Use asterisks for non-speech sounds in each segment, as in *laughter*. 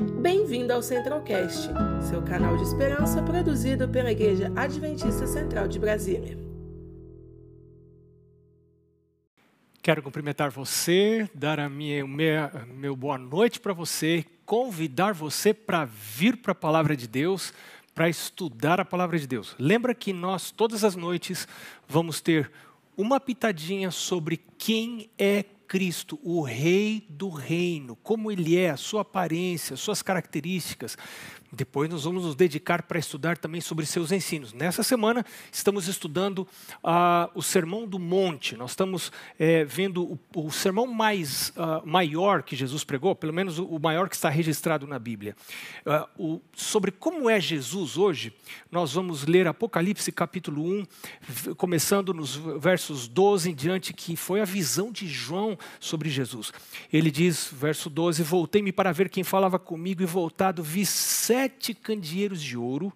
Bem-vindo ao Centralcast, seu canal de esperança produzido pela Igreja Adventista Central de Brasília. Quero cumprimentar você, dar a minha, minha meu boa noite para você, convidar você para vir para a palavra de Deus, para estudar a palavra de Deus. Lembra que nós, todas as noites, vamos ter uma pitadinha sobre quem é Cristo, o Rei do Reino, como ele é, a sua aparência, suas características. Depois nós vamos nos dedicar para estudar também sobre seus ensinos. Nessa semana estamos estudando uh, o Sermão do Monte. Nós estamos é, vendo o, o, sermão mais uh, maior que Jesus pregou, pelo menos o, o maior que está registrado na Bíblia. Uh, o, sobre como é Jesus hoje, nós vamos ler Apocalipse capítulo 1, começando nos versos 12 em diante, que foi a visão de João sobre Jesus. Ele diz, verso 12: Voltei-me para ver quem falava comigo, e voltado vi sete candeeiros de ouro,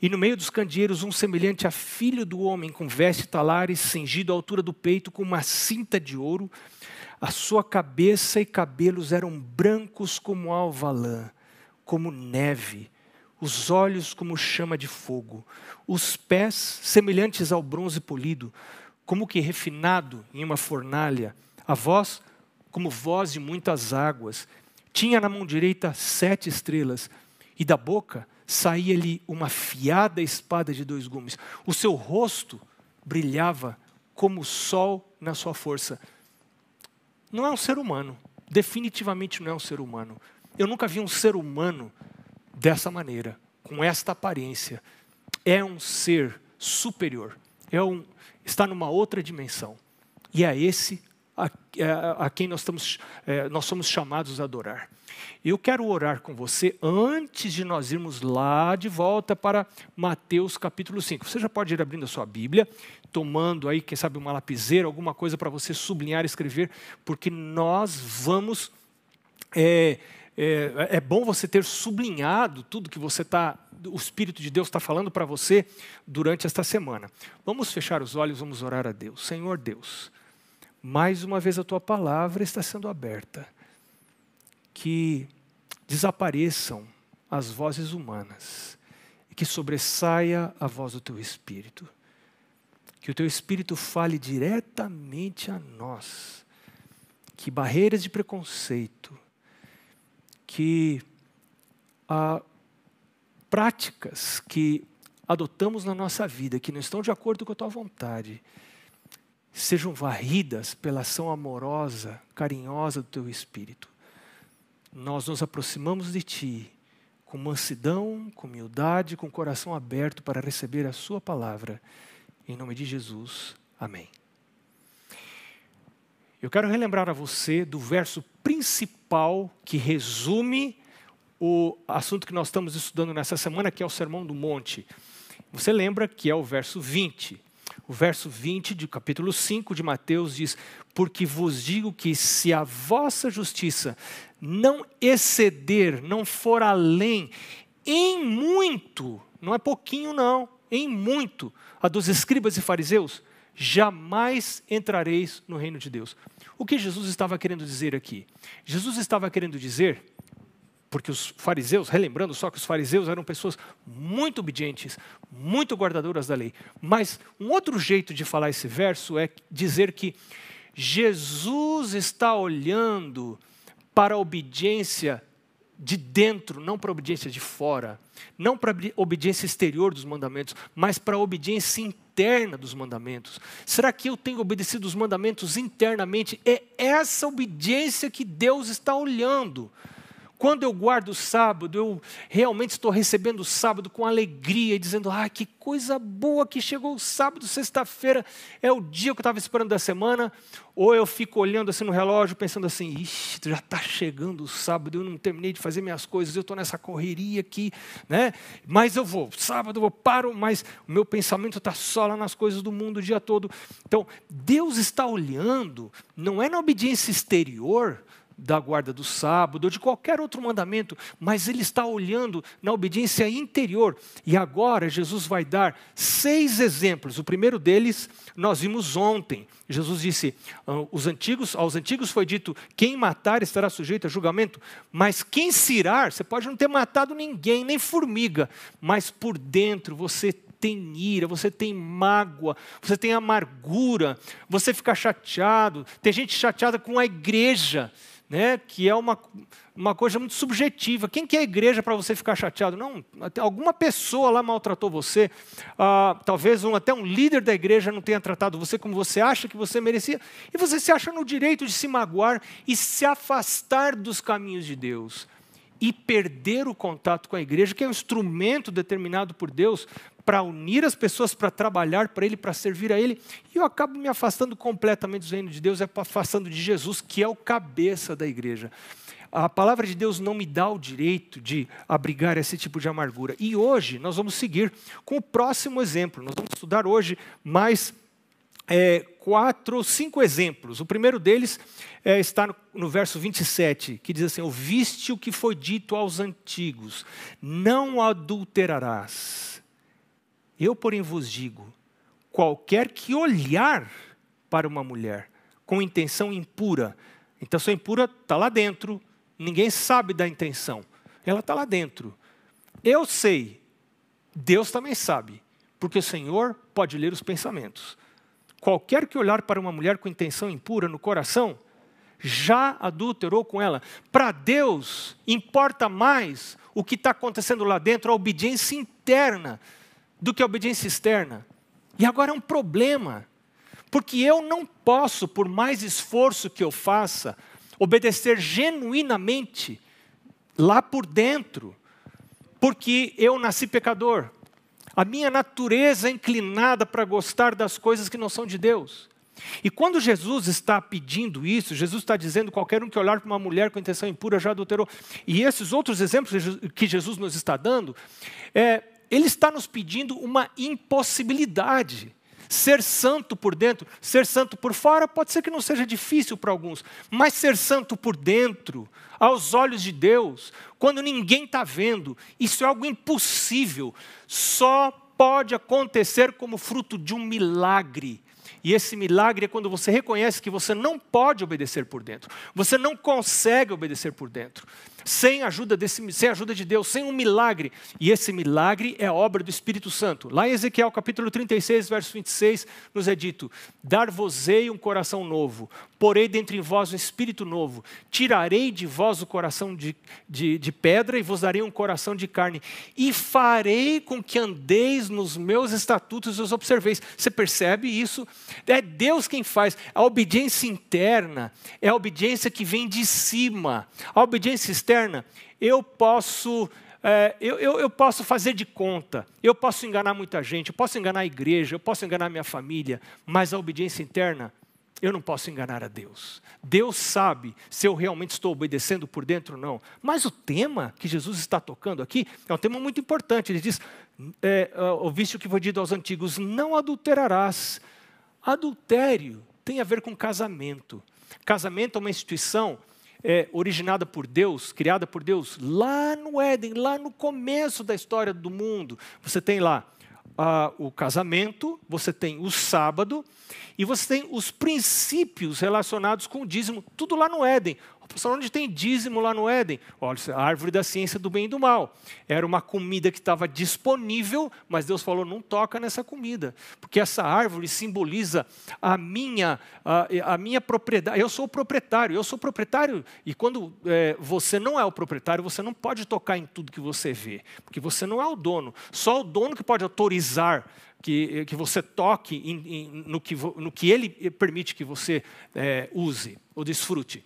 e no meio dos candeeiros um semelhante a filho do homem, com veste talares, cingido à altura do peito, com uma cinta de ouro. A sua cabeça e cabelos eram brancos como alva lã, como neve, os olhos como chama de fogo, os pés semelhantes ao bronze polido, como que refinado em uma fornalha, a voz como voz de muitas águas. Tinha na mão direita sete estrelas, e da boca saía-lhe uma fiada espada de dois gumes. O seu rosto brilhava como o sol na sua força. Não é um ser humano, definitivamente não é um ser humano. Eu nunca vi um ser humano dessa maneira, com esta aparência. É um ser superior, é um, está numa outra dimensão. E é esse a, a, a quem nós, estamos, é, nós somos chamados a adorar. Eu quero orar com você antes de nós irmos lá de volta para Mateus capítulo 5. Você já pode ir abrindo a sua Bíblia, tomando aí, quem sabe, uma lapiseira, alguma coisa para você sublinhar, escrever, porque nós vamos. É, é, é bom você ter sublinhado tudo que você está o Espírito de Deus está falando para você durante esta semana. Vamos fechar os olhos, vamos orar a Deus. Senhor Deus, mais uma vez a tua palavra está sendo aberta. Que desapareçam as vozes humanas e que sobressaia a voz do teu Espírito. Que o teu Espírito fale diretamente a nós. Que barreiras de preconceito, que ah, práticas que adotamos na nossa vida, que não estão de acordo com a tua vontade, sejam varridas pela ação amorosa, carinhosa do teu Espírito. Nós nos aproximamos de Ti com mansidão, com humildade, com coração aberto para receber a Sua palavra. Em nome de Jesus, amém. Eu quero relembrar a você do verso principal que resume o assunto que nós estamos estudando nessa semana, que é o Sermão do Monte. Você lembra que é o verso 20. O verso 20 do capítulo 5 de Mateus diz: Porque vos digo que se a vossa justiça não exceder, não for além, em muito, não é pouquinho não, em muito, a dos escribas e fariseus, jamais entrareis no reino de Deus. O que Jesus estava querendo dizer aqui? Jesus estava querendo dizer porque os fariseus, relembrando só que os fariseus eram pessoas muito obedientes, muito guardadoras da lei. Mas um outro jeito de falar esse verso é dizer que Jesus está olhando para a obediência de dentro, não para a obediência de fora, não para a obediência exterior dos mandamentos, mas para a obediência interna dos mandamentos. Será que eu tenho obedecido os mandamentos internamente? É essa obediência que Deus está olhando. Quando eu guardo o sábado, eu realmente estou recebendo o sábado com alegria, dizendo: ah, que coisa boa que chegou o sábado, sexta-feira é o dia que eu estava esperando da semana. Ou eu fico olhando assim no relógio, pensando assim: ixi, já está chegando o sábado, eu não terminei de fazer minhas coisas, eu estou nessa correria aqui, né? Mas eu vou, sábado eu paro, mas o meu pensamento está só lá nas coisas do mundo o dia todo. Então, Deus está olhando, não é na obediência exterior, da guarda do sábado ou de qualquer outro mandamento, mas ele está olhando na obediência interior. E agora Jesus vai dar seis exemplos. O primeiro deles nós vimos ontem. Jesus disse: ah, os antigos, aos antigos foi dito: quem matar estará sujeito a julgamento, mas quem se irar, você pode não ter matado ninguém, nem formiga, mas por dentro você tem ira, você tem mágoa, você tem amargura, você fica chateado. Tem gente chateada com a igreja né, que é uma, uma coisa muito subjetiva. Quem que é a igreja para você ficar chateado? Não, alguma pessoa lá maltratou você, ah, talvez um, até um líder da igreja não tenha tratado você como você acha que você merecia, e você se acha no direito de se magoar e se afastar dos caminhos de Deus e perder o contato com a igreja, que é um instrumento determinado por Deus para unir as pessoas, para trabalhar para Ele, para servir a Ele, e eu acabo me afastando completamente do reino de Deus, é afastando de Jesus, que é o cabeça da igreja. A palavra de Deus não me dá o direito de abrigar esse tipo de amargura. E hoje nós vamos seguir com o próximo exemplo. Nós vamos estudar hoje mais é, quatro ou cinco exemplos. O primeiro deles é, está no, no, verso 27, que diz assim: Ouviste o que foi dito aos antigos, não adulterarás. Eu, porém, vos digo: qualquer que olhar para uma mulher com intenção impura, intenção impura está lá dentro, ninguém sabe da intenção, ela está lá dentro. Eu sei, Deus também sabe, porque o Senhor pode ler os pensamentos. Qualquer que olhar para uma mulher com intenção impura no coração, já adulterou com ela. Para Deus, importa mais o que está acontecendo lá dentro, a obediência interna, do que a obediência externa. E agora é um problema, porque eu não posso, por mais esforço que eu faça, obedecer genuinamente lá por dentro, porque eu nasci pecador. A minha natureza é inclinada para gostar das coisas que não são de Deus. E quando Jesus está pedindo isso, Jesus está dizendo qualquer um que olhar para uma mulher com intenção impura já adulterou. E esses outros exemplos que Jesus nos está dando, é, ele está nos pedindo uma impossibilidade. Ser santo por dentro, ser santo por fora, pode ser que não seja difícil para alguns, mas ser santo por dentro, aos olhos de Deus, quando ninguém está vendo, isso é algo impossível. Só pode acontecer como fruto de um milagre. E esse milagre é quando você reconhece que você não pode obedecer por dentro, você não consegue obedecer por dentro sem ajuda desse, sem ajuda de Deus, sem um milagre. E esse milagre é obra do Espírito Santo. Lá em Ezequiel capítulo 36, verso 26, nos é dito: Dar-vos-ei um coração novo, porei dentre vós um espírito novo, tirarei de vós o coração de, de, de pedra e vos darei um coração de carne, e farei com que andeis nos meus estatutos e os observeis. Você percebe isso? É Deus quem faz. A obediência interna é a obediência que vem de cima. A obediência externa externa, eu posso, é, eu, eu, eu posso fazer de conta, eu posso enganar muita gente, eu posso enganar a igreja, eu posso enganar minha família, mas a obediência interna, eu não posso enganar a Deus. Deus sabe se eu realmente estou obedecendo por dentro ou não. Mas o tema que Jesus está tocando aqui é um tema muito importante. Ele diz: é, ouviste o que foi dito aos antigos, não adulterarás. Adultério tem a ver com casamento. Casamento é uma instituição é, originada por Deus, criada por Deus, lá no Éden, lá no começo da história do mundo. Você tem lá ah, o casamento, você tem o sábado e você tem os princípios relacionados com o dízimo, tudo lá no Éden. Pastor, onde tem dízimo lá no Éden? Olha, a árvore da ciência do bem e do mal. Era uma comida que estava disponível, mas Deus falou: não toca nessa comida, porque essa árvore simboliza a minha, a, a minha propriedade. Eu sou o proprietário, eu sou o proprietário, e quando é, você não é o proprietário, você não pode tocar em tudo que você vê, porque você não é o dono. Só o dono que pode autorizar que, que você toque em, em, no, que, no que ele permite que você é, use ou desfrute.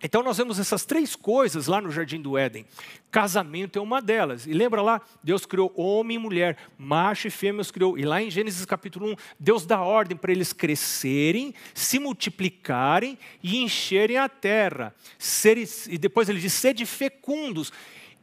Então nós vemos essas três coisas lá no jardim do Éden. Casamento é uma delas. E lembra lá, Deus criou homem e mulher, macho e fêmea os criou. E lá em Gênesis capítulo 1, Deus dá ordem para eles crescerem, se multiplicarem e encherem a terra. Seres, e depois ele diz: sede fecundos.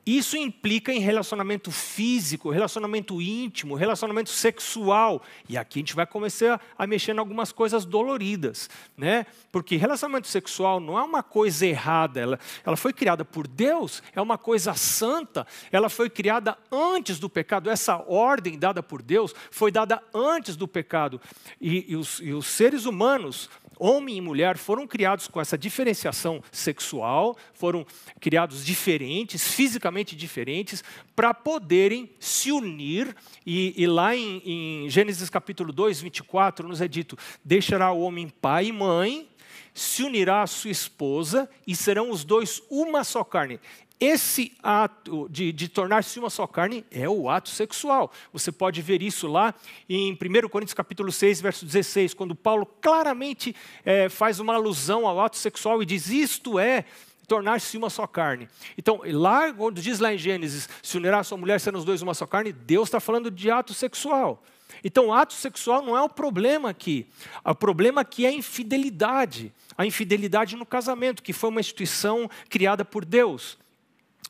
Isso implica em relacionamento físico, relacionamento íntimo, relacionamento sexual. E aqui a gente vai começar a mexer em algumas coisas doloridas, né? Porque relacionamento sexual não é uma coisa errada, ela, ela foi criada por Deus, é uma coisa santa, ela foi criada antes do pecado. Essa ordem dada por Deus foi dada antes do pecado. E, e, os, e os seres humanos homem e mulher foram criados com essa diferenciação sexual, foram criados diferentes, fisicamente diferentes, para poderem se unir. E, e lá em, em, Gênesis capítulo 2, 24, nos é dito: deixará o homem pai e mãe, se unirá à sua esposa, e serão os dois uma só carne. Esse ato de, de tornar-se uma só carne é o ato sexual. Você pode ver isso lá em 1 Coríntios capítulo 6, verso 16, quando Paulo claramente é, faz uma alusão ao ato sexual e diz: isto é tornar-se uma só carne. Então, lá, quando diz lá em Gênesis, se unirá a sua mulher, sendo os dois uma só carne, Deus está falando de ato sexual. Então, ato sexual não é o problema aqui. O problema aqui é a infidelidade. A infidelidade no casamento, que foi uma instituição criada por Deus.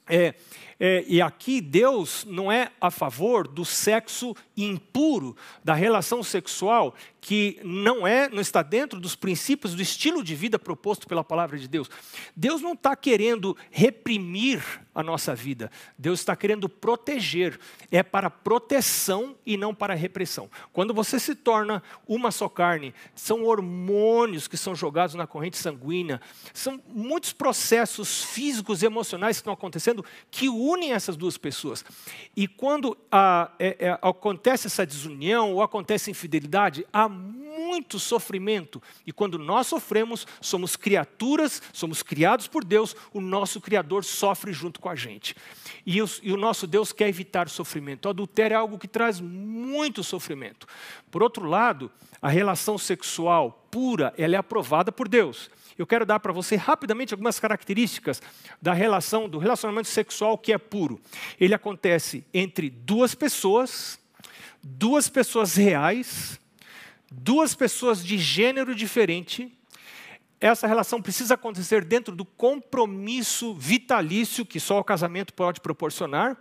É, é, e aqui Deus não é a favor do sexo impuro, da relação sexual que não é, não está dentro dos princípios do estilo de vida proposto pela palavra de Deus. Deus não está querendo reprimir a nossa vida. Deus está querendo proteger. É para proteção e não para repressão. Quando você se torna uma só carne, são hormônios que são jogados na corrente sanguínea, são muitos processos físicos e emocionais que estão acontecendo que unem essas duas pessoas. E quando a, é, é, acontece essa desunião ou acontece infidelidade, há muito sofrimento. E quando nós sofremos, somos criaturas, somos criados por Deus, o nosso Criador sofre junto com a gente. E, os, e o nosso Deus quer evitar sofrimento. O adultério é algo que traz muito sofrimento. Por outro lado, a relação sexual pura, ela é aprovada por Deus. Eu quero dar para você rapidamente algumas características da relação, do relacionamento sexual que é puro. Ele acontece entre duas pessoas, duas pessoas reais, duas pessoas de gênero diferente, essa relação precisa acontecer dentro do compromisso vitalício que só o casamento pode proporcionar.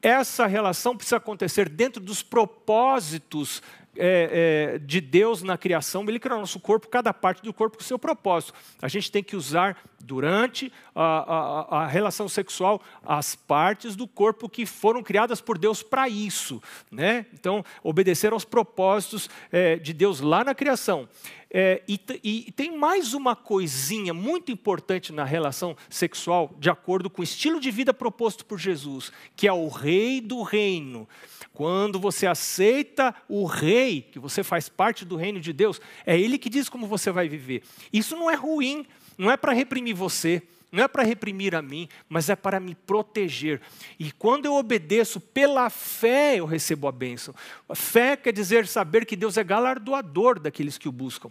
Essa relação precisa acontecer dentro dos propósitos é, é, de Deus na criação, Ele criou nosso corpo, cada parte do corpo com seu propósito. A gente tem que usar, durante a, a, a relação sexual, as partes do corpo que foram criadas por Deus para isso. Né? Então, obedecer aos propósitos é, de Deus lá na criação. É, e, e, tem mais uma coisinha muito importante na relação sexual, de acordo com o estilo de vida proposto por Jesus, que é o rei do reino. Quando você aceita o rei, que você faz parte do reino de Deus, é ele que diz como você vai viver. Isso não é ruim, não é para reprimir você, não é para reprimir a mim, mas é para me proteger. E quando eu obedeço pela fé, eu recebo a bênção. Fé quer dizer saber que Deus é galardoador daqueles que o buscam.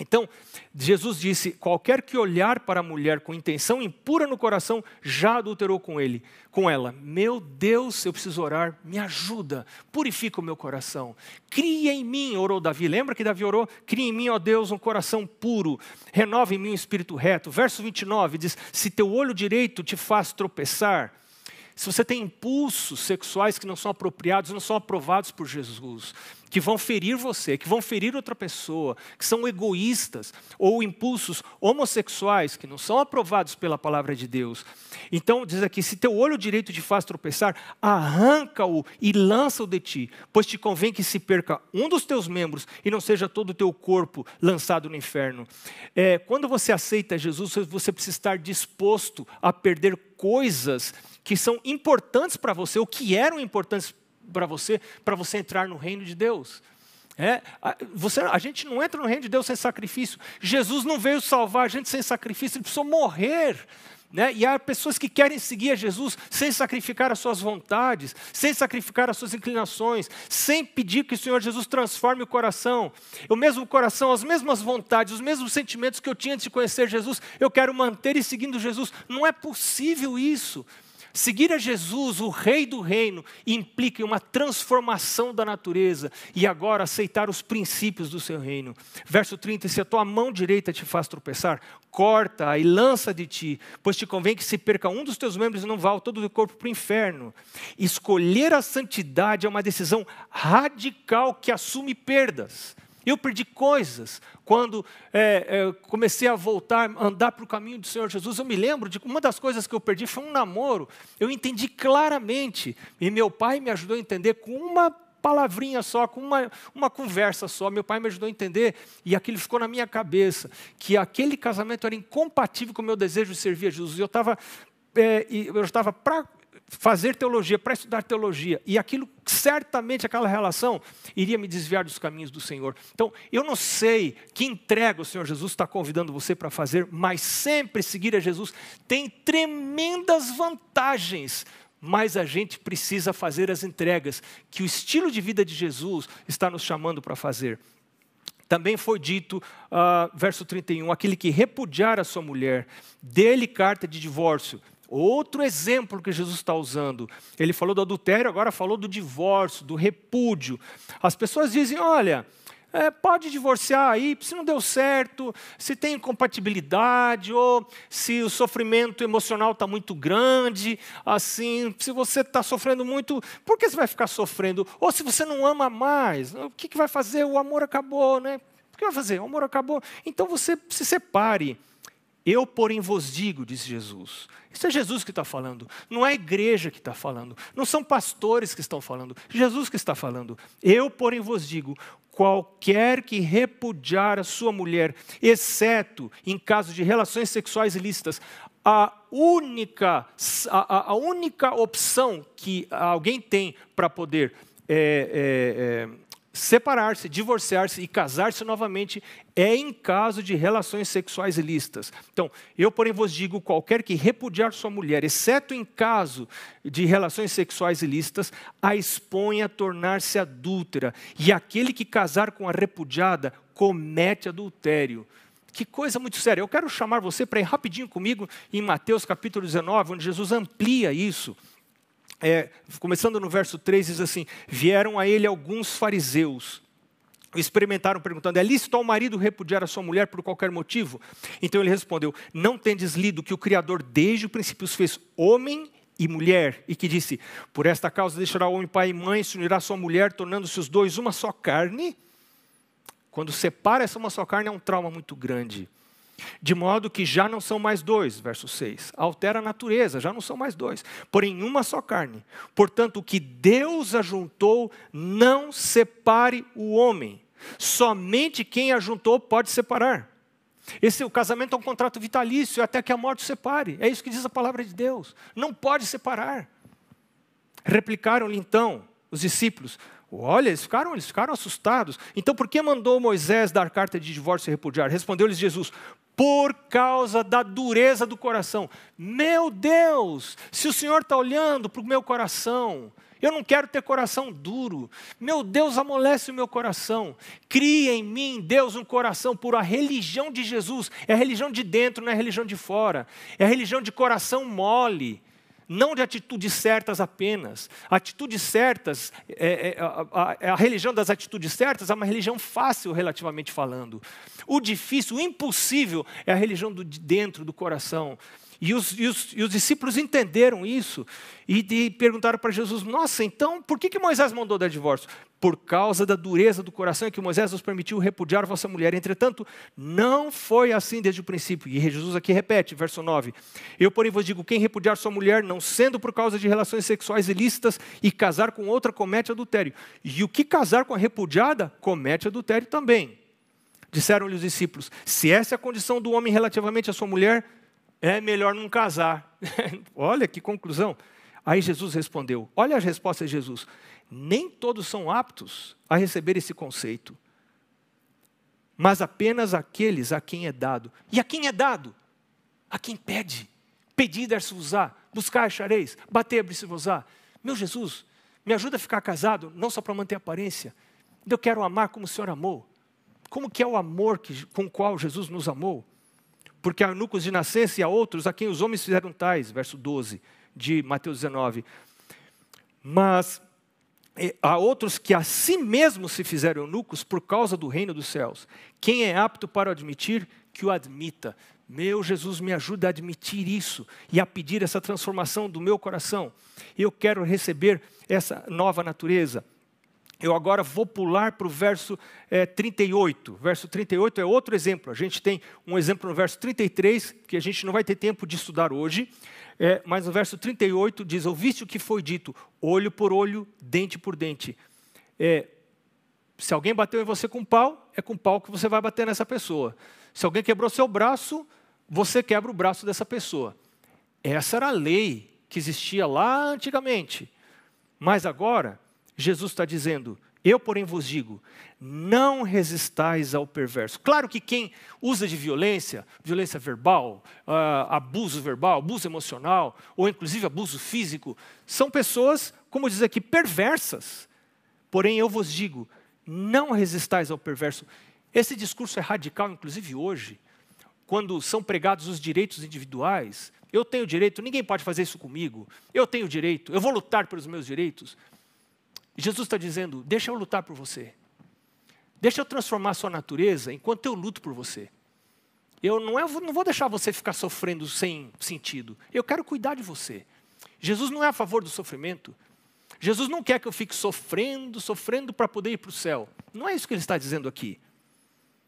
Então, Jesus disse: qualquer que olhar para a mulher com intenção impura no coração já adulterou com ele, com ela. Meu Deus, eu preciso orar, me ajuda, purifica o meu coração. Cria em mim, orou Davi. Lembra que Davi orou? Cria em mim, ó Deus, um coração puro. Renova em mim um espírito reto. Verso 29 diz: Se teu olho direito te faz tropeçar, se você tem impulsos sexuais que não são apropriados, não são aprovados por Jesus, que vão ferir você, que vão ferir outra pessoa, que são egoístas, ou impulsos homossexuais que não são aprovados pela palavra de Deus. Então, diz aqui: se teu olho direito te faz tropeçar, arranca-o e lança-o de ti, pois te convém que se perca um dos teus membros e não seja todo o teu corpo lançado no inferno. É, quando você aceita Jesus, você precisa estar disposto a perder coisas que são importantes para você, ou que eram importantes para você, para você entrar no reino de Deus. É, você, a gente não entra no reino de Deus sem sacrifício. Jesus não veio salvar a gente sem sacrifício, ele precisou morrer. Né? E há pessoas que querem seguir a Jesus sem sacrificar as suas vontades, sem sacrificar as suas inclinações, sem pedir que o Senhor Jesus transforme o coração. O mesmo coração, as mesmas vontades, os mesmos sentimentos que eu tinha antes de conhecer Jesus, eu quero manter e seguindo Jesus. Não é possível isso. Seguir a Jesus, o Rei do Reino, implica uma transformação da natureza e agora aceitar os princípios do seu reino. Verso 30: Se a tua mão direita te faz tropeçar, corta-a e lança de ti, pois te convém que se perca um dos teus membros e não vá todo o corpo para o inferno. Escolher a santidade é uma decisão radical que assume perdas. Eu perdi coisas quando é, é, comecei a voltar, andar para o caminho do Senhor Jesus. Eu me lembro de uma das coisas que eu perdi foi um namoro. Eu entendi claramente e meu pai me ajudou a entender com uma palavrinha só, com uma, uma conversa só. Meu pai me ajudou a entender e aquilo ficou na minha cabeça que aquele casamento era incompatível com o meu desejo de servir a Jesus. Eu estava é, eu estava fazer teologia, para estudar teologia, e aquilo, certamente, aquela relação, iria me desviar dos caminhos do Senhor. Então, eu não sei que entrega o Senhor Jesus está convidando você para fazer, mas sempre seguir a Jesus tem tremendas vantagens. Mas a gente precisa fazer as entregas que o estilo de vida de Jesus está nos chamando para fazer. Também foi dito, uh, verso 31, aquele que repudiar a sua mulher, dê-lhe carta de divórcio Outro exemplo que Jesus está usando. Ele falou do adultério, agora falou do divórcio, do repúdio. As pessoas dizem: olha, é, pode divorciar aí, se não deu certo, se tem incompatibilidade, ou se o sofrimento emocional está muito grande, assim, se você está sofrendo muito, por que você vai ficar sofrendo? Ou se você não ama mais, o que, que vai fazer? O amor acabou, né? O que vai fazer? O amor acabou. Então você se separe. Eu, porém, vos digo, disse Jesus. Isso é Jesus que está falando, não é a igreja que está falando, não são pastores que estão falando, Jesus que está falando. Eu, porém, vos digo: qualquer que repudiar a sua mulher, exceto em caso de relações sexuais ilícitas, a única, a, a única opção que alguém tem para poder é, é, é, separar-se, divorciar-se e casar-se novamente é em caso de relações sexuais ilícitas. Então, eu, porém, vos digo: qualquer que repudiar sua mulher, exceto em caso de relações sexuais ilícitas, a expõe a tornar-se adúltera, e aquele que casar com a repudiada comete adultério. Que coisa muito séria. Eu quero chamar você para ir rapidinho comigo em Mateus capítulo 19, onde Jesus amplia isso é, começando no verso 3, diz assim: Vieram a ele alguns fariseus, experimentaram perguntando: É lícito ao marido repudiar a sua mulher por qualquer motivo? Então ele respondeu: Não tendes lido que o Criador desde o princípio os fez homem e mulher, e que disse: Por esta causa deixará o homem pai e mãe, se unirá a sua mulher, tornando-se os dois uma só carne? Quando separa essa uma só carne é um trauma muito grande. De modo que já não são mais dois, verso 6. Altera a natureza, já não são mais dois, porém uma só carne. Portanto, o que Deus ajuntou, não separe o homem. Somente quem ajuntou pode separar. Esse o casamento é um contrato vitalício até que a morte separe. É isso que diz a palavra de Deus. Não pode separar. Replicaram-lhe então os discípulos: Olha, eles ficaram, eles ficaram assustados. Então, por que mandou Moisés dar carta de divórcio e repudiar? Respondeu-lhes Jesus: por causa da dureza do coração. Meu Deus, se o Senhor está olhando para o meu coração, eu não quero ter coração duro. Meu Deus amolece o meu coração. Cria em mim, Deus, um coração puro. A religião de Jesus é a religião de dentro, não é a religião de fora. É a religião de coração mole não de atitudes certas apenas. Atitudes certas, é, é, a, a, a, religião das atitudes certas é uma religião fácil, relativamente falando. O difícil, o impossível, é a religião do, de dentro, do coração. E os, e os, e os discípulos entenderam isso e, e perguntaram para Jesus: Nossa, então por que, que Moisés mandou dar divórcio? Por causa da dureza do coração que Moisés nos permitiu repudiar vossa mulher. Entretanto, não foi assim desde o princípio. E Jesus aqui repete, verso 9: Eu, porém, vos digo: quem repudiar sua mulher, não sendo por causa de relações sexuais ilícitas, e casar com outra, comete adultério. E o que casar com a repudiada, comete adultério também. Disseram-lhe os discípulos: Se essa é a condição do homem relativamente à sua mulher, é melhor não casar. *laughs* olha que conclusão. Aí Jesus respondeu: olha as respostas de Jesus. Nem todos são aptos a receber esse conceito, mas apenas aqueles a quem é dado. E a quem é dado? A quem pede. Pedir, dar-se-vos-á. Buscar, achareis. Bater, abrir-se-vos-á. Meu Jesus, me ajuda a ficar casado, não só para manter a aparência. Eu quero amar como o Senhor amou. Como que é o amor que, com o qual Jesus nos amou? Porque há eunucos de nascença e há outros a quem os homens fizeram tais, verso 12. de Mateus 19. Mas é, há outros que a si mesmos se fizeram eunucos por causa do reino dos céus. Quem é apto para admitir, que o admita. Meu Jesus, me ajuda a admitir isso e a pedir essa transformação do meu coração. Eu quero receber essa nova natureza. Eu agora vou pular para o verso é, 38. Verso 38 é outro exemplo. A gente tem um exemplo no verso 33, que a gente não vai ter tempo de estudar hoje, é, mas no verso 38 diz: Ouviste o que foi dito, olho por olho, dente por dente. É, se alguém bateu em você com pau, é com pau que você vai bater nessa pessoa. Se alguém quebrou seu braço, você quebra o braço dessa pessoa. Essa era a lei que existia lá antigamente. Mas agora, Jesus está dizendo: Eu, porém, vos digo, não resistais ao perverso. Claro que quem usa de violência, violência verbal, uh, abuso verbal, abuso emocional, ou inclusive abuso físico, são pessoas, como diz aqui, perversas. Porém, eu vos digo, não resistais ao perverso. Esse discurso é radical, inclusive hoje, quando são pregados os direitos individuais. Eu tenho direito, ninguém pode fazer isso comigo. Eu tenho direito, eu vou lutar pelos meus direitos. Jesus está dizendo: deixa eu lutar por você. Deixa eu transformar a sua natureza enquanto eu luto por você. Eu não, é, não vou deixar você ficar sofrendo sem sentido. Eu quero cuidar de você. Jesus não é a favor do sofrimento. Jesus não quer que eu fique sofrendo, sofrendo para poder ir para o céu. Não é isso que ele está dizendo aqui.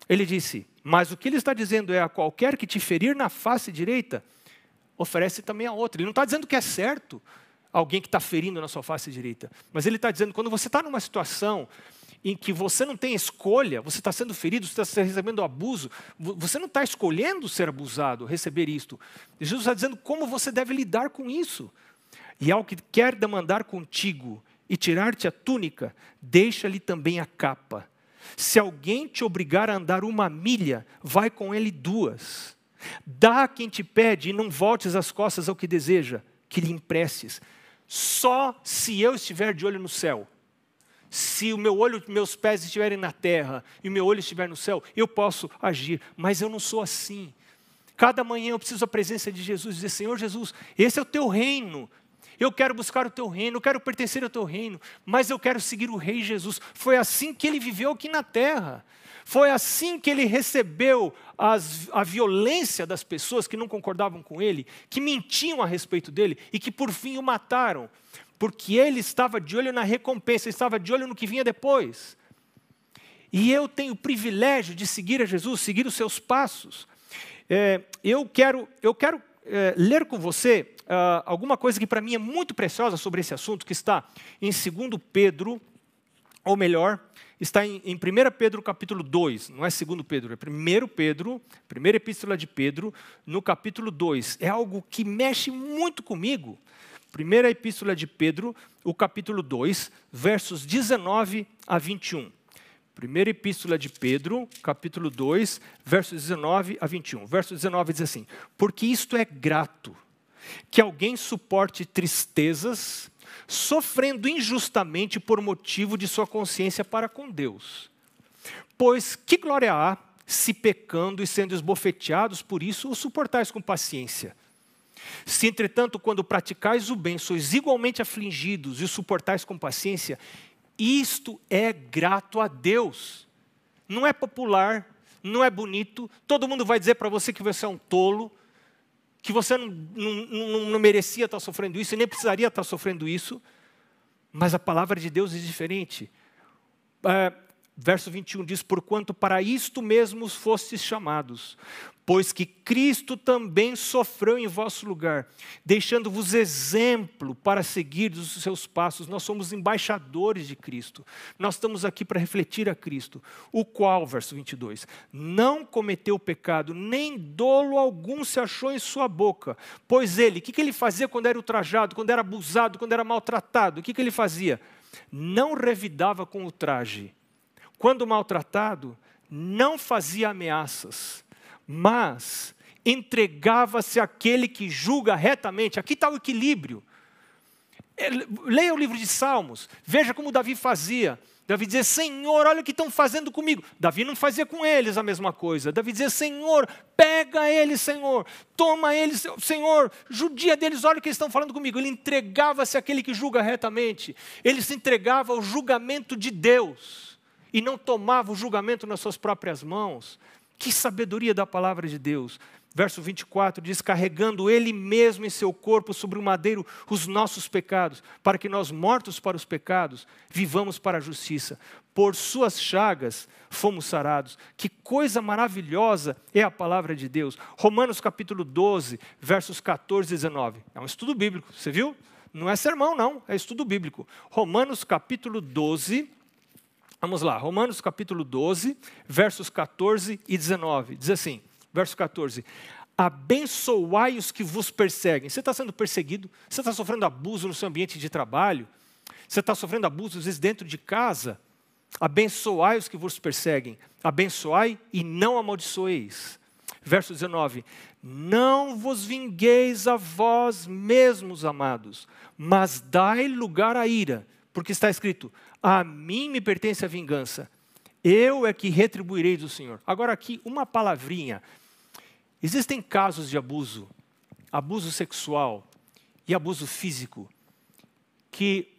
Ele disse: Mas o que ele está dizendo é: a qualquer que te ferir na face direita, oferece também a outra. Ele não está dizendo que é certo alguém que está ferindo na sua face direita. Mas ele está dizendo, quando você está numa situação em que você não tem escolha, você está sendo ferido, você está recebendo abuso, você não está escolhendo ser abusado, receber isto. Jesus está dizendo como você deve lidar com isso. E ao que quer demandar contigo e tirar-te a túnica, deixa-lhe também a capa. Se alguém te obrigar a andar uma milha, vai com ele duas. Dá a quem te pede e não voltes as costas ao que deseja, que lhe emprestes. Só se eu estiver de olho no céu, se o meu olho, meus pés estiverem na terra e o meu olho estiver no céu, eu posso agir, mas eu não sou assim. Cada manhã eu preciso da presença de Jesus e dizer: Senhor Jesus, esse é o teu reino. Eu quero buscar o teu reino, eu quero pertencer ao teu reino, mas eu quero seguir o Rei Jesus. Foi assim que ele viveu aqui na terra. Foi assim que ele recebeu as, a violência das pessoas que não concordavam com ele, que mentiam a respeito dele e que por fim o mataram, porque ele estava de olho na recompensa, estava de olho no que vinha depois. E eu tenho o privilégio de seguir a Jesus, seguir os seus passos. É, eu quero, eu quero é, ler com você uh, alguma coisa que para mim é muito preciosa sobre esse assunto, que está em 2 Pedro, ou melhor, está em, em 1 Pedro capítulo 2, não é 2 Pedro, é 1 Pedro, primeira epístola de Pedro, no capítulo 2. É algo que mexe muito comigo. Primeira epístola de Pedro, o capítulo 2, versos 19 a 21. Primeira epístola de Pedro, capítulo 2, versos 19 a 21. Verso 19 diz assim: Porque isto é grato, que alguém suporte tristezas sofrendo injustamente por motivo de sua consciência para com Deus. Pois que glória há se pecando e sendo esbofeteados por isso o suportais com paciência? Se, entretanto, quando praticais o bem, sois igualmente afligidos e o suportais com paciência, isto é grato a Deus. Não é popular, não é bonito, todo mundo vai dizer para você que você é um tolo, que você não, não, não, merecia estar sofrendo isso e nem precisaria estar sofrendo isso, mas a palavra de Deus é diferente. É, verso 21 diz: Porquanto para isto mesmos fostes chamados, pois que Cristo também sofreu em vosso lugar, deixando-vos exemplo para seguir os seus passos. Nós somos embaixadores de Cristo. Nós estamos aqui para refletir a Cristo, o qual, verso 22, não cometeu pecado, nem dolo algum se achou em sua boca. Pois ele, o que, que ele fazia quando era ultrajado, quando era abusado, quando era maltratado? O que, que ele fazia? Não revidava com o traje. Quando maltratado, não fazia ameaças mas entregava-se àquele que julga retamente. Aqui está o equilíbrio. É, leia o livro de Salmos, veja como Davi fazia. Davi dizia: Senhor, olha o que estão fazendo comigo. Davi não fazia com eles a mesma coisa. Davi dizia: Senhor, pega eles, Senhor, toma eles, Senhor, judia deles, olha o que eles estão falando comigo. Ele entregava-se àquele que julga retamente. Ele se entregava ao julgamento de Deus e não tomava o julgamento nas suas próprias mãos. Que sabedoria da palavra de Deus. Verso 24 diz: carregando Ele mesmo em seu corpo sobre o madeiro os nossos pecados, para que nós, mortos para os pecados, vivamos para a justiça. Por Suas chagas fomos sarados. Que coisa maravilhosa é a palavra de Deus. Romanos capítulo 12, versos 14 e 19. É um estudo bíblico, você viu? Não é sermão, não, é estudo bíblico. Romanos capítulo 12, vamos lá, Romanos capítulo 12, versos 14 e 19. Diz assim verso 14: Abençoai os que vos perseguem. Você está sendo perseguido? Você está sofrendo abuso no seu ambiente de trabalho? Você está sofrendo abuso, às vezes, dentro de casa? Abençoai os que vos perseguem. Abençoai e não amaldiçoeis. Verso 19: Não vos vingueis a vós mesmos, amados, mas dai lugar à ira, porque está escrito: A mim me pertence a vingança, eu é que retribuirei do Senhor. Agora, aqui, uma palavrinha Existem casos de abuso, abuso sexual e abuso físico, que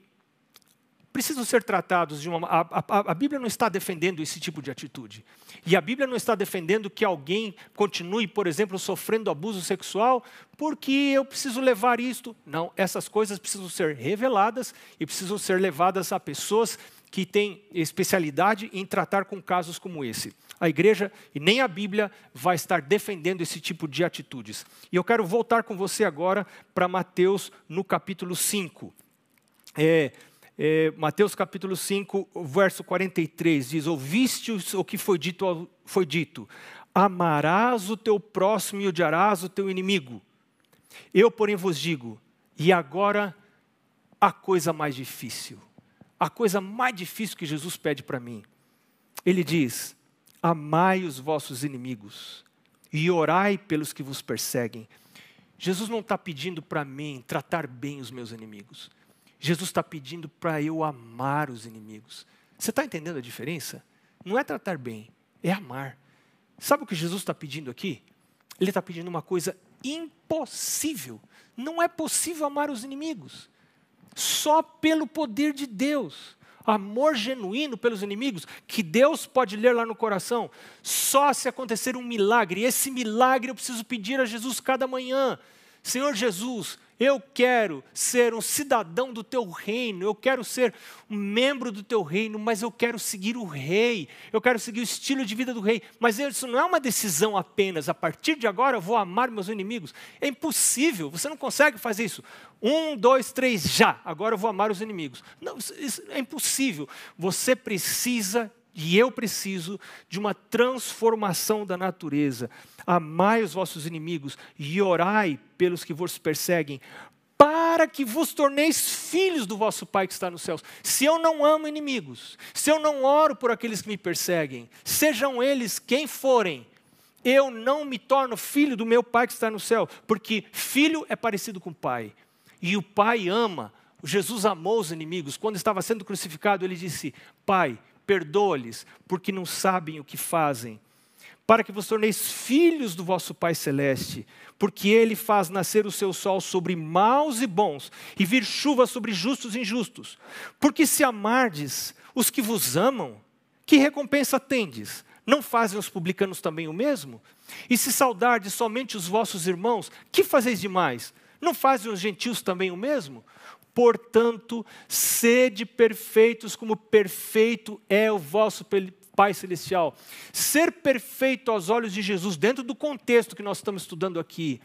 precisam ser tratados de uma. A, a, a, Bíblia não está defendendo esse tipo de atitude. E a Bíblia não está defendendo que alguém continue, por exemplo, sofrendo abuso sexual porque eu preciso levar isto. Não, essas coisas precisam ser reveladas e precisam ser levadas a pessoas que têm especialidade em tratar com casos como esse a igreja e nem a Bíblia vai estar defendendo esse tipo de atitudes. E eu quero voltar com você agora para Mateus no capítulo 5. É, é, Mateus capítulo 5, verso 43 diz: Ouviste o que foi dito, foi dito: Amarás o teu próximo e odiarás o teu inimigo. Eu, porém, vos digo, e agora a coisa mais difícil, a coisa mais difícil que Jesus pede para mim. Ele diz: amai os vossos inimigos e orai pelos que vos perseguem. Jesus não está pedindo para mim tratar bem os meus inimigos. Jesus está pedindo para eu amar os inimigos. Você está entendendo a diferença? Não é tratar bem, é amar. Sabe o que Jesus está pedindo aqui? Ele está pedindo uma coisa impossível. Não é possível amar os inimigos. Só pelo poder de Deus amor genuíno pelos inimigos, que Deus pode ler lá no coração, só se acontecer um milagre. E esse milagre eu preciso pedir a Jesus cada manhã. Senhor Jesus, eu quero ser um cidadão do teu reino, eu quero ser um membro do teu reino, mas eu quero seguir o rei, eu quero seguir o estilo de vida do rei. Mas isso não é uma decisão apenas, a partir de agora eu vou amar meus inimigos. É impossível, você não consegue fazer isso. Um, dois, três, já, agora eu vou amar os inimigos. Não, isso é impossível. Você precisa e eu preciso de uma transformação da natureza. Amai os vossos inimigos e orai pelos que vos perseguem, para que vos torneis filhos do vosso Pai que está nos céus. Se eu não amo inimigos, se eu não oro por aqueles que me perseguem, sejam eles quem forem, eu não me torno filho do meu Pai que está no céu, porque filho é parecido com pai, e o Pai ama. Jesus amou os inimigos. Quando estava sendo crucificado, ele disse: Pai, perdoa-lhes, porque não sabem o que fazem. Para que vos torneis filhos do vosso Pai Celeste, porque Ele faz nascer o seu sol sobre maus e bons, e vir chuva sobre justos e injustos. Porque se amardes os que vos amam, que recompensa tendes? Não fazem os publicanos também o mesmo? E se saudardes somente os vossos irmãos, que fazeis demais? Não fazem os gentios também o mesmo? Portanto, sede perfeitos como perfeito é o vosso Pai Celestial. Ser perfeito aos olhos de Jesus, dentro do contexto que nós estamos estudando aqui,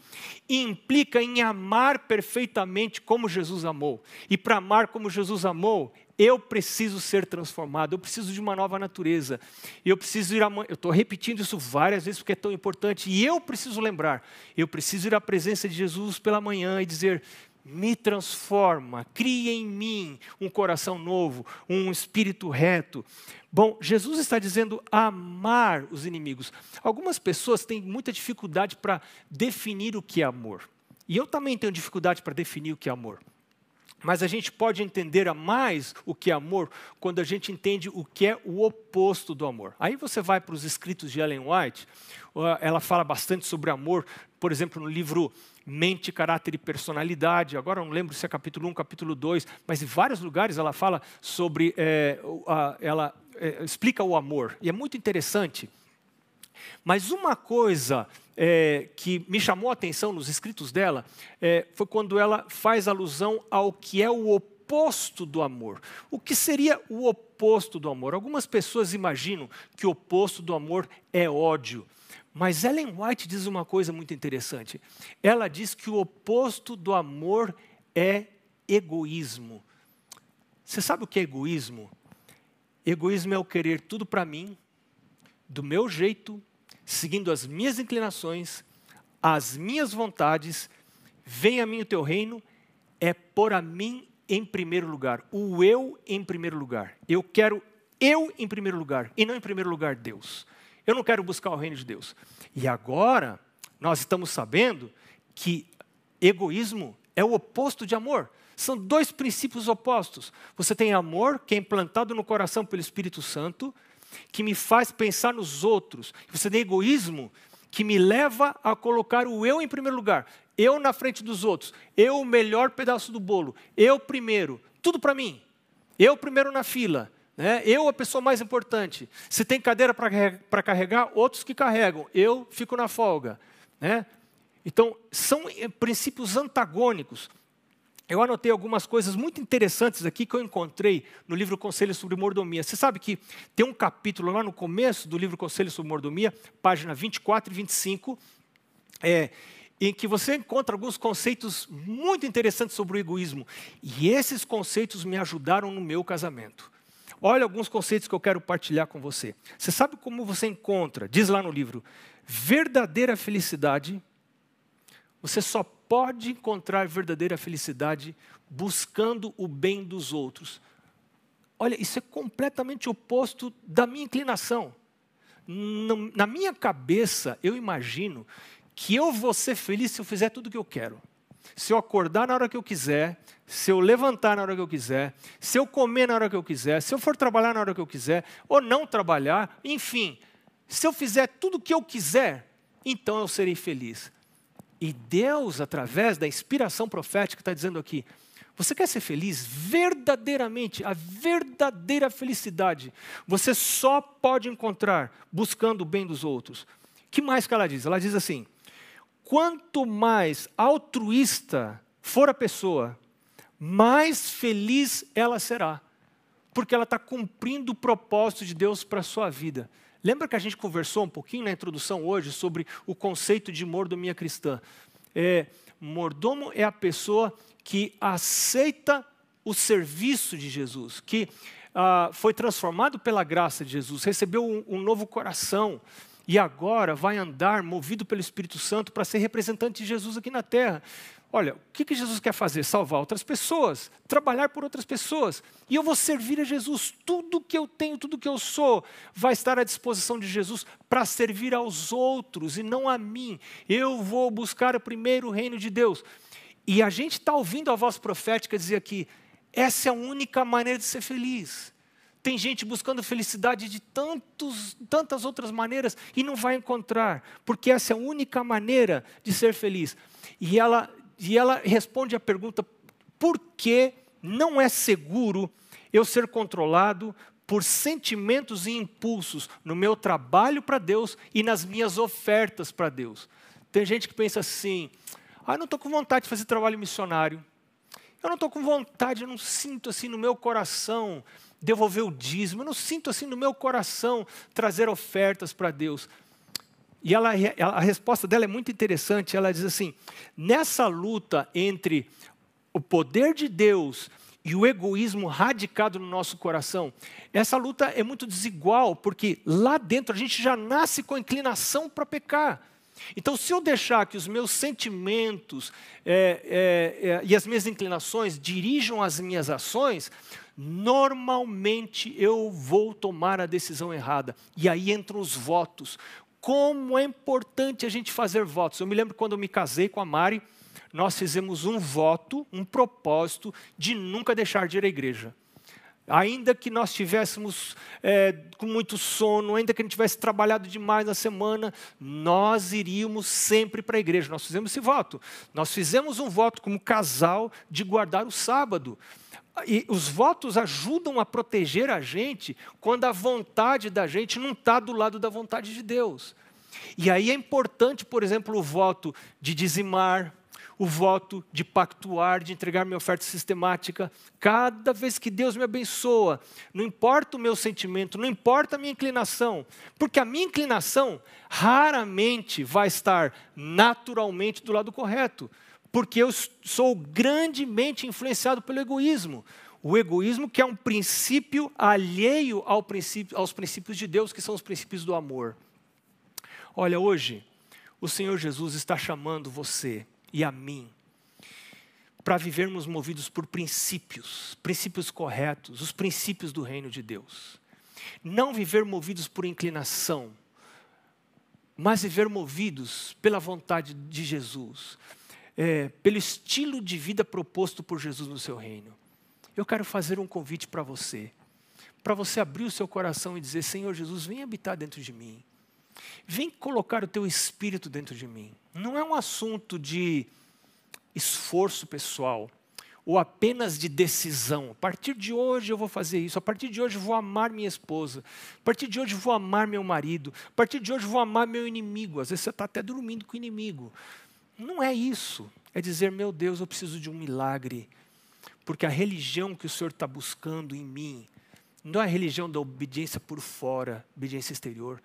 implica em amar perfeitamente como Jesus amou. E para amar como Jesus amou, eu preciso ser transformado, eu preciso de uma nova natureza. Eu preciso ir a, eu estou repetindo isso várias vezes porque é tão importante. E eu preciso lembrar, eu preciso ir à presença de Jesus pela manhã e dizer: me transforma, cria em mim um coração novo, um espírito reto. Bom, Jesus está dizendo amar os inimigos. Algumas pessoas têm muita dificuldade para definir o que é amor. E eu também tenho dificuldade para definir o que é amor. Mas a gente pode entender a mais o que é amor quando a gente entende o que é o oposto do amor. Aí você vai para os escritos de Ellen White, ela fala bastante sobre amor, por exemplo, no livro Mente, Caráter e Personalidade. Agora não lembro se é capítulo 1, capítulo 2, mas em vários lugares ela fala sobre. É, a, ela é, explica o amor. E é muito interessante. Mas uma coisa é, que me chamou a atenção nos escritos dela é, foi quando ela faz alusão ao que é o oposto do amor. O que seria o oposto do amor? Algumas pessoas imaginam que o oposto do amor é ódio. Mas Ellen White diz uma coisa muito interessante. Ela diz que o oposto do amor é egoísmo. Você sabe o que é egoísmo? Egoísmo é o querer tudo para mim, do meu jeito, seguindo as minhas inclinações, as minhas vontades, venha a mim o teu reino, é por a mim em primeiro lugar, o eu em primeiro lugar. Eu quero eu em primeiro lugar e não em primeiro lugar Deus. Eu não quero buscar o reino de Deus. E agora nós estamos sabendo que egoísmo é o oposto de amor. São dois princípios opostos. Você tem amor, que é implantado no coração pelo Espírito Santo, que me faz pensar nos outros. Você tem egoísmo que me leva a colocar o eu em primeiro lugar. Eu na frente dos outros. Eu o melhor pedaço do bolo. Eu primeiro. Tudo para mim. Eu primeiro na fila. Né? Eu a pessoa mais importante. Se tem cadeira para carregar, outros que carregam. Eu fico na folga. Né? Então, são eh, princípios antagônicos eu anotei algumas coisas muito interessantes aqui que eu encontrei no livro Conselho sobre Mordomia. Você sabe que tem um capítulo lá no começo do livro Conselho sobre Mordomia, página 24 e 25, é, em que você encontra alguns conceitos muito interessantes sobre o egoísmo. E esses conceitos me ajudaram no meu casamento. Olha alguns conceitos que eu quero partilhar com você. Você sabe como você encontra, diz lá no livro, verdadeira felicidade? Você só pode encontrar verdadeira felicidade buscando o bem dos outros. Olha, isso é completamente oposto da minha inclinação. Na minha cabeça, eu imagino que eu vou ser feliz se eu fizer tudo o que eu quero. Se eu acordar na hora que eu quiser, se eu levantar na hora que eu quiser, se eu comer na hora que eu quiser, se eu for trabalhar na hora que eu quiser, ou não trabalhar, enfim, se eu fizer tudo o que eu quiser, então eu serei feliz. E Deus, através da inspiração profética, está dizendo aqui: você quer ser feliz verdadeiramente, a verdadeira felicidade, você só pode encontrar buscando o bem dos outros. que mais que ela diz? Ela diz assim: quanto mais altruísta for a pessoa, mais feliz ela será, porque ela está cumprindo o propósito de Deus para a sua vida. Lembra que a gente conversou um pouquinho na introdução hoje sobre o conceito de mordomia cristã? É, mordomo é a pessoa que aceita o serviço de Jesus, que ah, foi transformado pela graça de Jesus, recebeu um, um novo coração e agora vai andar movido pelo Espírito Santo para ser representante de Jesus aqui na terra. Olha, o que, que Jesus quer fazer? Salvar outras pessoas, trabalhar por outras pessoas. E eu vou servir a Jesus. Tudo que eu tenho, tudo que eu sou, vai estar à disposição de Jesus para servir aos outros e não a mim. Eu vou buscar o primeiro reino de Deus. E a gente está ouvindo a voz profética dizer aqui: essa é a única maneira de ser feliz. Tem gente buscando felicidade de tantos, tantas outras maneiras e não vai encontrar, porque essa é a única maneira de ser feliz. E ela e ela responde a pergunta: por que não é seguro eu ser controlado por sentimentos e impulsos no meu trabalho para Deus e nas minhas ofertas para Deus? Tem gente que pensa assim: ah, não estou com vontade de fazer trabalho missionário. Eu não estou com vontade, eu não sinto assim no meu coração devolver o dízimo, eu não sinto assim no meu coração trazer ofertas para Deus. E ela, a resposta dela é muito interessante. Ela diz assim: nessa luta entre o poder de Deus e o egoísmo radicado no nosso coração, essa luta é muito desigual, porque lá dentro a gente já nasce com inclinação para pecar. Então, se eu deixar que os meus sentimentos é, é, é, e as minhas inclinações dirijam as minhas ações, normalmente eu vou tomar a decisão errada. E aí entram os votos como é importante a gente fazer votos. Eu me lembro quando eu me casei com a Mari, nós fizemos um voto, um propósito de nunca deixar de ir à igreja. Ainda que nós estivéssemos é, com muito sono, ainda que a gente tivesse trabalhado demais na semana, nós iríamos sempre para a igreja. Nós fizemos esse voto. Nós fizemos um voto como casal de guardar o sábado. E os votos ajudam a proteger a gente quando a vontade da gente não está do lado da vontade de Deus. E aí é importante, por exemplo, o voto de dizimar, o voto de pactuar, de entregar minha oferta sistemática. Cada vez que Deus me abençoa, não importa o meu sentimento, não importa a minha inclinação, porque a minha inclinação raramente vai estar naturalmente do lado correto, porque eu sou grandemente influenciado pelo egoísmo. O egoísmo que é um princípio alheio ao princípio, aos princípios de Deus, que são os princípios do amor. Olha, hoje, o Senhor Jesus está chamando você e a mim para vivermos movidos por princípios, princípios corretos, os princípios do reino de Deus. Não viver movidos por inclinação, mas viver movidos pela vontade de Jesus, é, pelo estilo de vida proposto por Jesus no seu reino. Eu quero fazer um convite para você, para você abrir o seu coração e dizer: Senhor Jesus, vem habitar dentro de mim, vem colocar o teu espírito dentro de mim. Não é um assunto de esforço pessoal ou apenas de decisão. A partir de hoje eu vou fazer isso, a partir de hoje eu vou amar minha esposa, a partir de hoje eu vou amar meu marido, a partir de hoje eu vou amar meu inimigo. Às vezes você está até dormindo com o inimigo. Não é isso. É dizer, meu Deus, eu preciso de um milagre, porque a religião que o Senhor está buscando em mim não é a religião da obediência por fora, obediência exterior.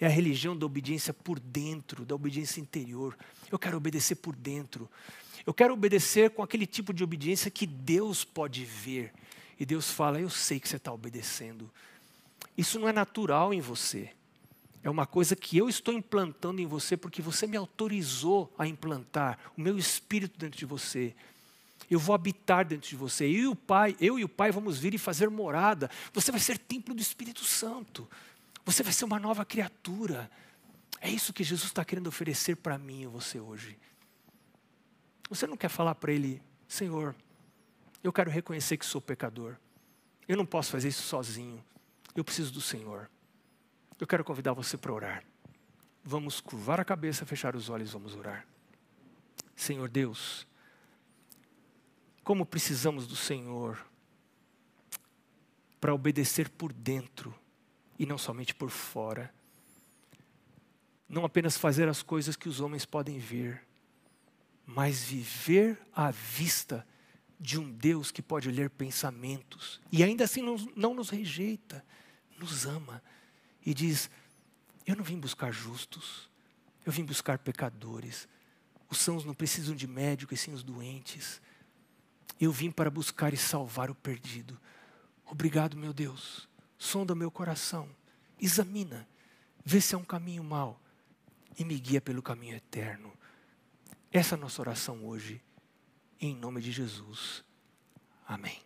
É a religião da obediência por dentro, da obediência interior. Eu quero obedecer por dentro. Eu quero obedecer com aquele tipo de obediência que Deus pode ver. E Deus fala: Eu sei que você está obedecendo. Isso não é natural em você. É uma coisa que eu estou implantando em você porque você me autorizou a implantar o meu espírito dentro de você. Eu vou habitar dentro de você. Eu e o Pai, eu e o Pai vamos vir e fazer morada. Você vai ser templo do Espírito Santo. Você vai ser uma nova criatura. É isso que Jesus está querendo oferecer para mim e você hoje. Você não quer falar para ele, Senhor, eu quero reconhecer que sou pecador. Eu não posso fazer isso sozinho. Eu preciso do Senhor. Eu quero convidar você para orar. Vamos curvar a cabeça, fechar os olhos, vamos orar. Senhor Deus, como precisamos do Senhor para obedecer por dentro e não somente por fora. Não apenas fazer as coisas que os homens podem ver, mas viver à vista de um Deus que pode ler pensamentos e ainda assim não, não nos rejeita, nos ama e diz: Eu não vim buscar justos, eu vim buscar pecadores. Os sãos não precisam de médico e sim os doentes. Eu vim para buscar e salvar o perdido. Obrigado, meu Deus. Sonda meu coração, examina, vê se é um caminho mau e me guia pelo caminho eterno. Essa é a nossa oração hoje, em nome de Jesus. Amém.